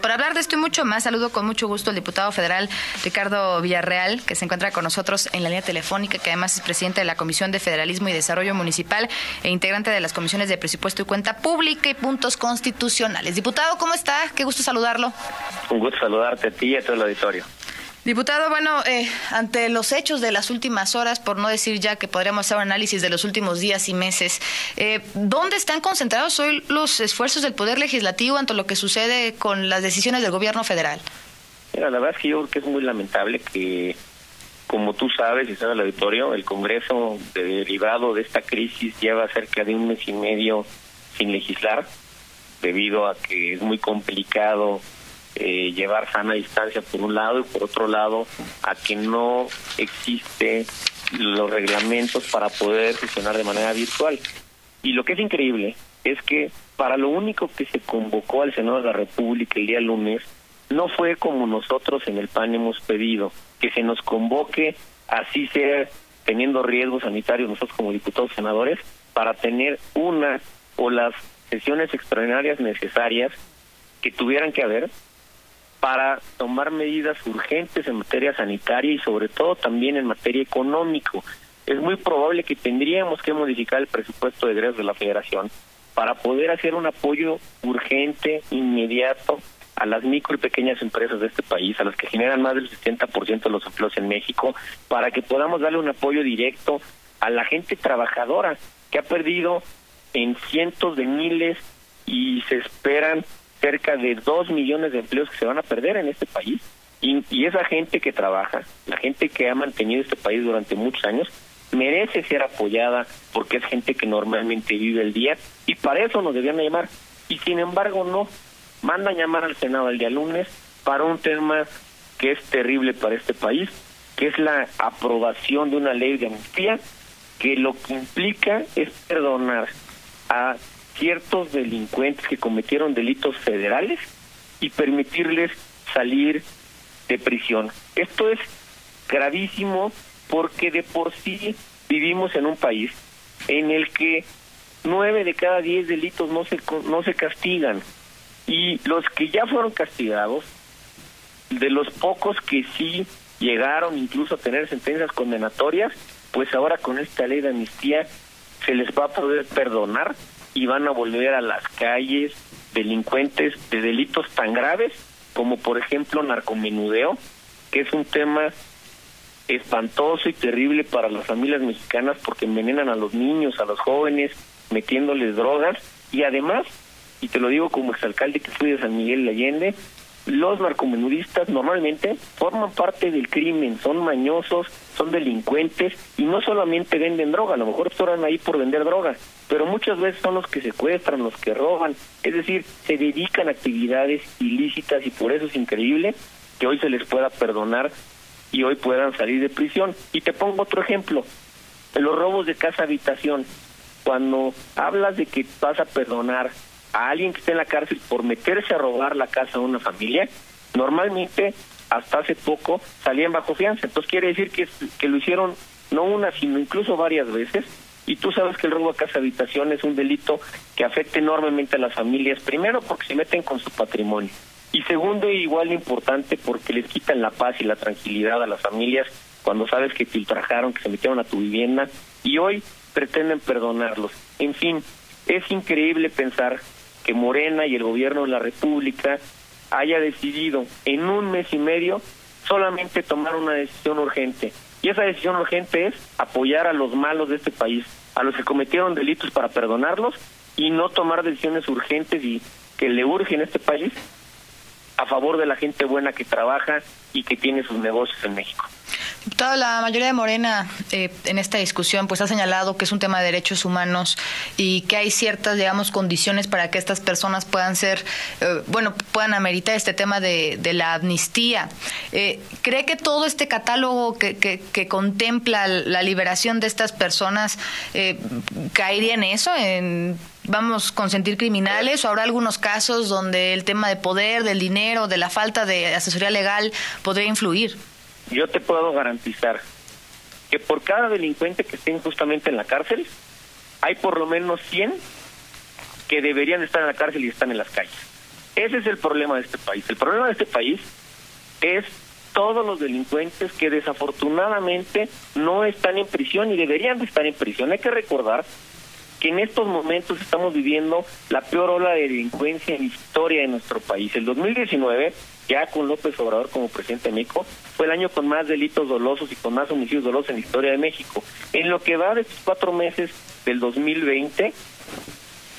Para hablar de esto y mucho más, saludo con mucho gusto al diputado federal Ricardo Villarreal, que se encuentra con nosotros en la línea telefónica, que además es presidente de la Comisión de Federalismo y Desarrollo Municipal e integrante de las comisiones de presupuesto y cuenta pública y puntos constitucionales. Diputado, ¿cómo está? Qué gusto saludarlo. Un gusto saludarte a ti y a todo el auditorio. Diputado, bueno, eh, ante los hechos de las últimas horas, por no decir ya que podríamos hacer un análisis de los últimos días y meses, eh, ¿dónde están concentrados hoy los esfuerzos del Poder Legislativo ante lo que sucede con las decisiones del Gobierno federal? Mira, la verdad es que yo creo que es muy lamentable que, como tú sabes y sabe el auditorio, el Congreso, derivado de esta crisis, lleva cerca de un mes y medio sin legislar, debido a que es muy complicado eh, llevar sana distancia por un lado y por otro lado a que no existe los reglamentos para poder funcionar de manera virtual. Y lo que es increíble es que para lo único que se convocó al Senado de la República el día lunes no fue como nosotros en el PAN hemos pedido, que se nos convoque así sea teniendo riesgos sanitarios nosotros como diputados senadores para tener una o las sesiones extraordinarias necesarias que tuvieran que haber para tomar medidas urgentes en materia sanitaria y sobre todo también en materia económico. Es muy probable que tendríamos que modificar el presupuesto de egresos de la Federación para poder hacer un apoyo urgente, inmediato a las micro y pequeñas empresas de este país, a las que generan más del 60% de los empleos en México, para que podamos darle un apoyo directo a la gente trabajadora que ha perdido en cientos de miles y se esperan cerca de dos millones de empleos que se van a perder en este país. Y, y, esa gente que trabaja, la gente que ha mantenido este país durante muchos años, merece ser apoyada porque es gente que normalmente vive el día y para eso nos debían llamar. Y sin embargo no, mandan llamar al Senado el día lunes para un tema que es terrible para este país, que es la aprobación de una ley de amnistía que lo que implica es perdonar a ciertos delincuentes que cometieron delitos federales y permitirles salir de prisión. Esto es gravísimo porque de por sí vivimos en un país en el que nueve de cada diez delitos no se no se castigan y los que ya fueron castigados de los pocos que sí llegaron incluso a tener sentencias condenatorias pues ahora con esta ley de amnistía se les va a poder perdonar y van a volver a las calles delincuentes de delitos tan graves como por ejemplo narcomenudeo, que es un tema espantoso y terrible para las familias mexicanas porque envenenan a los niños, a los jóvenes, metiéndoles drogas. Y además, y te lo digo como exalcalde que fui de San Miguel de Allende, los narcomenudistas normalmente forman parte del crimen, son mañosos, son delincuentes y no solamente venden droga, a lo mejor están ahí por vender droga, pero muchas veces son los que secuestran, los que roban, es decir, se dedican a actividades ilícitas y por eso es increíble que hoy se les pueda perdonar y hoy puedan salir de prisión. Y te pongo otro ejemplo, los robos de casa habitación. Cuando hablas de que vas a perdonar a alguien que esté en la cárcel por meterse a robar la casa de una familia, normalmente hasta hace poco salían bajo fianza. Entonces quiere decir que, que lo hicieron no una, sino incluso varias veces. Y tú sabes que el robo a casa habitación es un delito que afecta enormemente a las familias, primero porque se meten con su patrimonio. Y segundo, igual importante, porque les quitan la paz y la tranquilidad a las familias cuando sabes que te que se metieron a tu vivienda y hoy pretenden perdonarlos. En fin, es increíble pensar que Morena y el gobierno de la República haya decidido en un mes y medio solamente tomar una decisión urgente. Y esa decisión urgente es apoyar a los malos de este país, a los que cometieron delitos para perdonarlos y no tomar decisiones urgentes y que le urgen a este país a favor de la gente buena que trabaja y que tiene sus negocios en México. La mayoría de Morena eh, en esta discusión pues ha señalado que es un tema de derechos humanos y que hay ciertas, digamos, condiciones para que estas personas puedan ser, eh, bueno, puedan ameritar este tema de, la amnistía. Eh, ¿Cree que todo este catálogo que, que, contempla la liberación de estas personas caería en eso, en vamos consentir criminales o habrá algunos casos donde el tema de poder, del dinero, de la falta de asesoría legal podría influir? Yo te puedo garantizar que por cada delincuente que esté injustamente en la cárcel, hay por lo menos 100 que deberían estar en la cárcel y están en las calles. Ese es el problema de este país. El problema de este país es todos los delincuentes que desafortunadamente no están en prisión y deberían de estar en prisión. Hay que recordar que en estos momentos estamos viviendo la peor ola de delincuencia en la historia de nuestro país. El 2019, ya con López Obrador como presidente de México, fue el año con más delitos dolosos y con más homicidios dolosos en la historia de México. En lo que va de estos cuatro meses del 2020,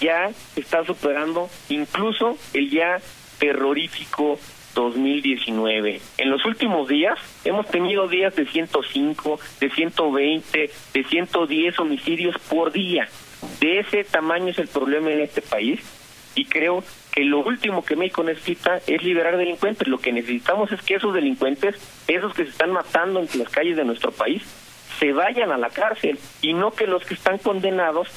ya está superando incluso el ya terrorífico 2019. En los últimos días hemos tenido días de 105, de 120, de 110 homicidios por día. De ese tamaño es el problema en este país y creo que lo último que México necesita es liberar delincuentes. Lo que necesitamos es que esos delincuentes, esos que se están matando en las calles de nuestro país, se vayan a la cárcel y no que los que están condenados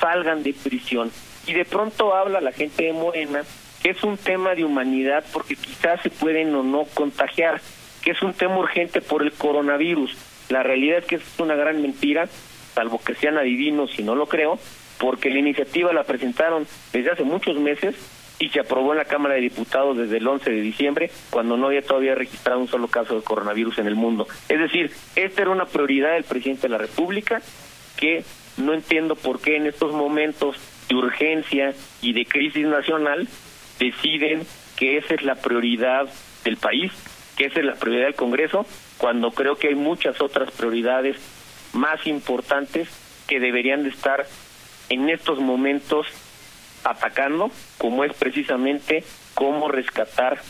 salgan de prisión. Y de pronto habla la gente de Morena que es un tema de humanidad porque quizás se pueden o no contagiar, que es un tema urgente por el coronavirus. La realidad es que es una gran mentira, salvo que sean adivinos y no lo creo, porque la iniciativa la presentaron desde hace muchos meses y se aprobó en la Cámara de Diputados desde el 11 de diciembre, cuando no había todavía registrado un solo caso de coronavirus en el mundo. Es decir, esta era una prioridad del presidente de la República que no entiendo por qué en estos momentos de urgencia y de crisis nacional deciden que esa es la prioridad del país, que esa es la prioridad del Congreso, cuando creo que hay muchas otras prioridades más importantes que deberían de estar en estos momentos atacando, como es precisamente cómo rescatar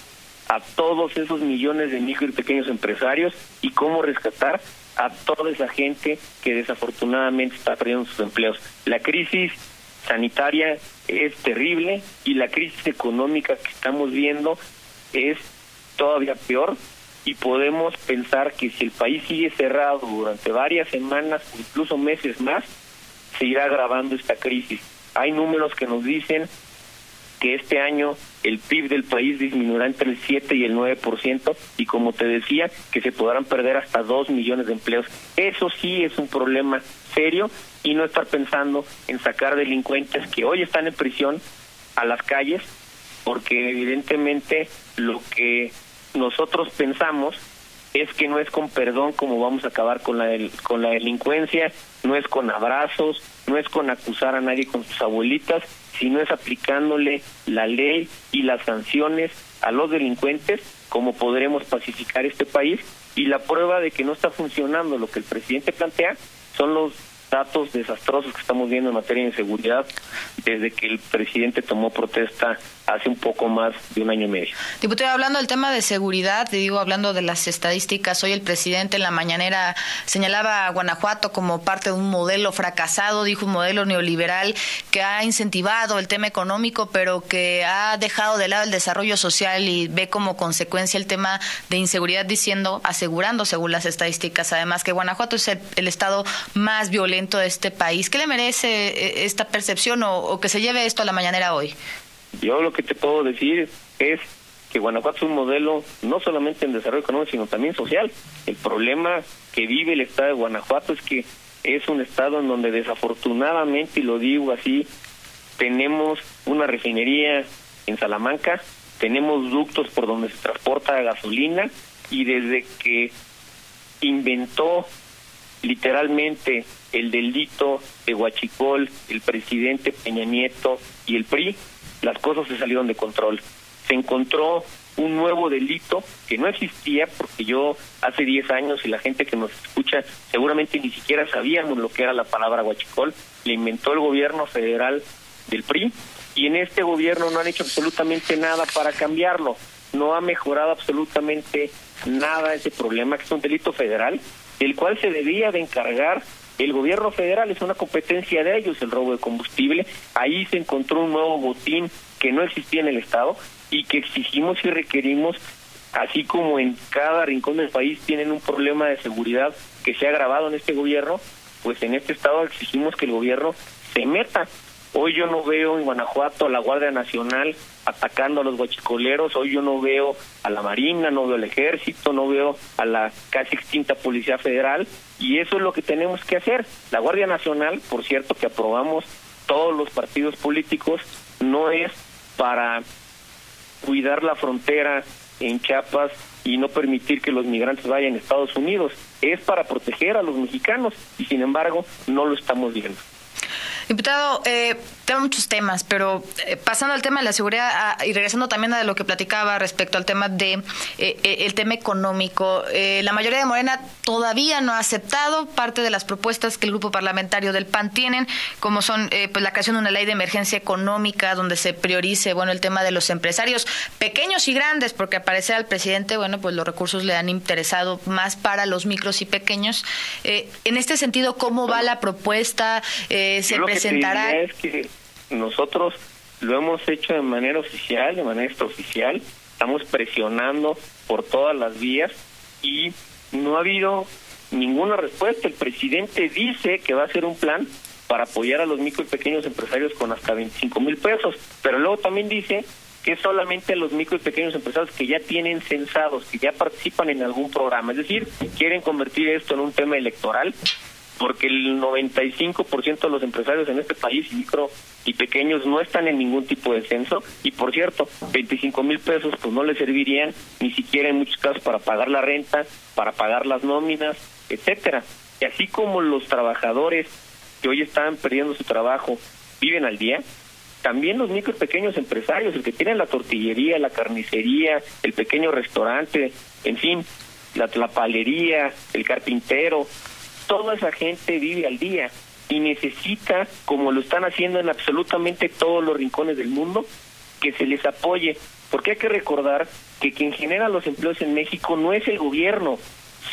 a todos esos millones de micro y pequeños empresarios y cómo rescatar a toda esa gente que desafortunadamente está perdiendo sus empleos. La crisis sanitaria es terrible y la crisis económica que estamos viendo es todavía peor y podemos pensar que si el país sigue cerrado durante varias semanas o incluso meses más, se irá agravando esta crisis. Hay números que nos dicen que este año el PIB del país disminuirá entre el 7 y el 9% y como te decía, que se podrán perder hasta 2 millones de empleos. Eso sí es un problema serio y no estar pensando en sacar delincuentes que hoy están en prisión a las calles, porque evidentemente lo que nosotros pensamos es que no es con perdón como vamos a acabar con la con la delincuencia, no es con abrazos, no es con acusar a nadie con sus abuelitas, sino es aplicándole la ley y las sanciones a los delincuentes como podremos pacificar este país. Y la prueba de que no está funcionando lo que el presidente plantea son los datos desastrosos que estamos viendo en materia de inseguridad desde que el presidente tomó protesta hace un poco más de un año y medio. Diputado, hablando del tema de seguridad, te digo, hablando de las estadísticas, hoy el presidente en la mañanera señalaba a Guanajuato como parte de un modelo fracasado, dijo un modelo neoliberal que ha incentivado el tema económico, pero que ha dejado de lado el desarrollo social y ve como consecuencia el tema de inseguridad, diciendo, asegurando según las estadísticas, además que Guanajuato es el, estado más violento de este país. ¿Qué le merece eh, esta percepción o, o que se lleve esto a la mañanera hoy? Yo lo que te puedo decir es que Guanajuato es un modelo no solamente en desarrollo económico, sino también social. El problema que vive el estado de Guanajuato es que es un estado en donde desafortunadamente, y lo digo así, tenemos una refinería en Salamanca, tenemos ductos por donde se transporta gasolina y desde que inventó literalmente el delito de Huachicol, el presidente Peña Nieto y el PRI, las cosas se salieron de control. Se encontró un nuevo delito que no existía porque yo hace 10 años y la gente que nos escucha seguramente ni siquiera sabíamos lo que era la palabra huachicol, le inventó el gobierno federal del PRI y en este gobierno no han hecho absolutamente nada para cambiarlo, no ha mejorado absolutamente nada ese problema que es un delito federal, el cual se debía de encargar el gobierno federal es una competencia de ellos el robo de combustible. Ahí se encontró un nuevo botín que no existía en el Estado y que exigimos y requerimos, así como en cada rincón del país tienen un problema de seguridad que se ha agravado en este gobierno, pues en este Estado exigimos que el gobierno se meta Hoy yo no veo en Guanajuato a la Guardia Nacional atacando a los guachicoleros, hoy yo no veo a la Marina, no veo al Ejército, no veo a la casi extinta Policía Federal y eso es lo que tenemos que hacer. La Guardia Nacional, por cierto, que aprobamos todos los partidos políticos, no es para cuidar la frontera en Chiapas y no permitir que los migrantes vayan a Estados Unidos. Es para proteger a los mexicanos y sin embargo no lo estamos viendo. Diputado, eh, tengo muchos temas, pero eh, pasando al tema de la seguridad ah, y regresando también a lo que platicaba respecto al tema de eh, eh, el tema económico, la mayoría de Morena todavía no ha aceptado parte de las propuestas que el grupo parlamentario del PAN tienen, como son pues la creación de una ley de emergencia económica donde se priorice bueno el tema de los empresarios pequeños y grandes, porque al parecer al presidente bueno pues los recursos le han interesado más para los micros y pequeños. en este sentido, ¿cómo va la propuesta? ¿Se presentará? es que nosotros lo hemos hecho de manera oficial, de manera extraoficial, estamos presionando por todas las vías y no ha habido ninguna respuesta. El presidente dice que va a hacer un plan para apoyar a los micro y pequeños empresarios con hasta 25 mil pesos, pero luego también dice que solamente a los micro y pequeños empresarios que ya tienen censados, que ya participan en algún programa, es decir, quieren convertir esto en un tema electoral porque el 95% de los empresarios en este país, micro y pequeños, no están en ningún tipo de censo. Y por cierto, 25 mil pesos pues no les servirían ni siquiera en muchos casos para pagar la renta, para pagar las nóminas, etcétera. Y así como los trabajadores que hoy están perdiendo su trabajo viven al día, también los micro y pequeños empresarios, el que tiene la tortillería, la carnicería, el pequeño restaurante, en fin, la, palería, el carpintero, toda esa gente vive al día y necesita, como lo están haciendo en absolutamente todos los rincones del mundo, que se les apoye, porque hay que recordar que quien genera los empleos en México no es el gobierno,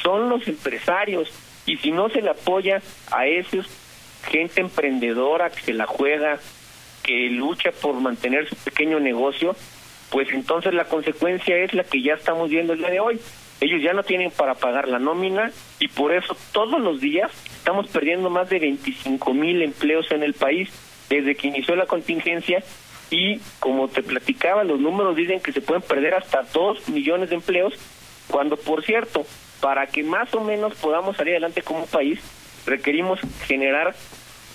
son los empresarios, y si no se le apoya a esos gente emprendedora que se la juega, que lucha por mantener su pequeño negocio, pues entonces la consecuencia es la que ya estamos viendo el día de hoy ellos ya no tienen para pagar la nómina y por eso todos los días estamos perdiendo más de 25 mil empleos en el país desde que inició la contingencia y como te platicaba, los números dicen que se pueden perder hasta 2 millones de empleos, cuando por cierto, para que más o menos podamos salir adelante como país, requerimos generar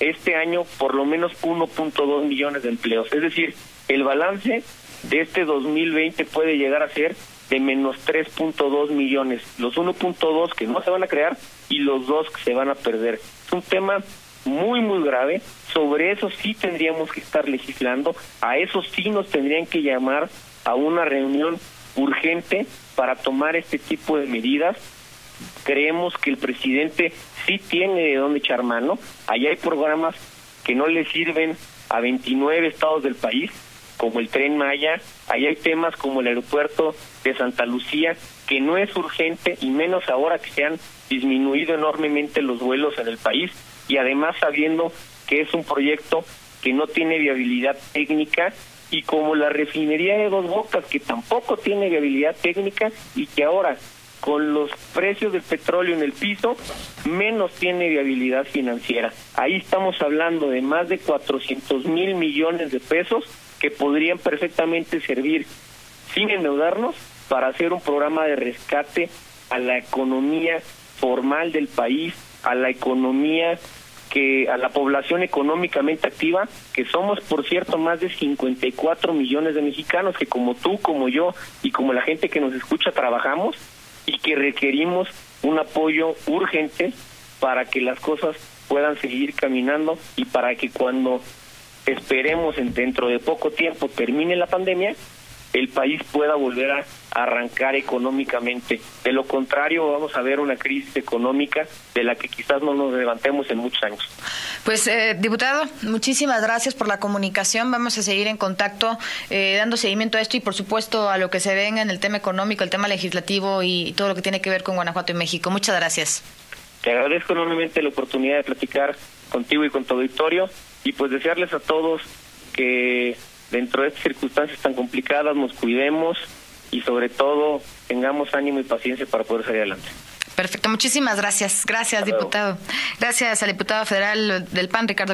este año por lo menos 1.2 millones de empleos. Es decir, el balance de este 2020 puede llegar a ser de menos 3.2 millones, los 1.2 que no se van a crear y los dos que se van a perder. Es un tema muy, muy grave. Sobre eso sí tendríamos que estar legislando, a eso sí nos tendrían que llamar a una reunión urgente para tomar este tipo de medidas. Creemos que el presidente sí tiene de dónde echar mano. Allá hay programas que no le sirven a 29 estados del país, como el tren Maya, ahí hay temas como el aeropuerto de Santa Lucía, que no es urgente y menos ahora que se han disminuido enormemente los vuelos en el país y además sabiendo que es un proyecto que no tiene viabilidad técnica y como la refinería de Dos Bocas que tampoco tiene viabilidad técnica y que ahora con los precios del petróleo en el piso, menos tiene viabilidad financiera. Ahí estamos hablando de más de 400 mil millones de pesos que podrían perfectamente servir sin endeudarnos para hacer un programa de rescate a la economía formal del país, a la economía que a la población económicamente activa, que somos por cierto más de 54 millones de mexicanos que como tú, como yo y como la gente que nos escucha trabajamos y que requerimos un apoyo urgente para que las cosas puedan seguir caminando y para que cuando esperemos en dentro de poco tiempo termine la pandemia, el país pueda volver a arrancar económicamente. De lo contrario, vamos a ver una crisis económica de la que quizás no nos levantemos en muchos años. Pues, eh, diputado, muchísimas gracias por la comunicación. Vamos a seguir en contacto, eh, dando seguimiento a esto y, por supuesto, a lo que se venga en el tema económico, el tema legislativo y todo lo que tiene que ver con Guanajuato y México. Muchas gracias. Te agradezco enormemente la oportunidad de platicar contigo y con tu auditorio y pues desearles a todos que dentro de estas circunstancias tan complicadas nos cuidemos y sobre todo tengamos ánimo y paciencia para poder salir adelante. Perfecto, muchísimas gracias. Gracias, diputado. Gracias al diputado federal del PAN, Ricardo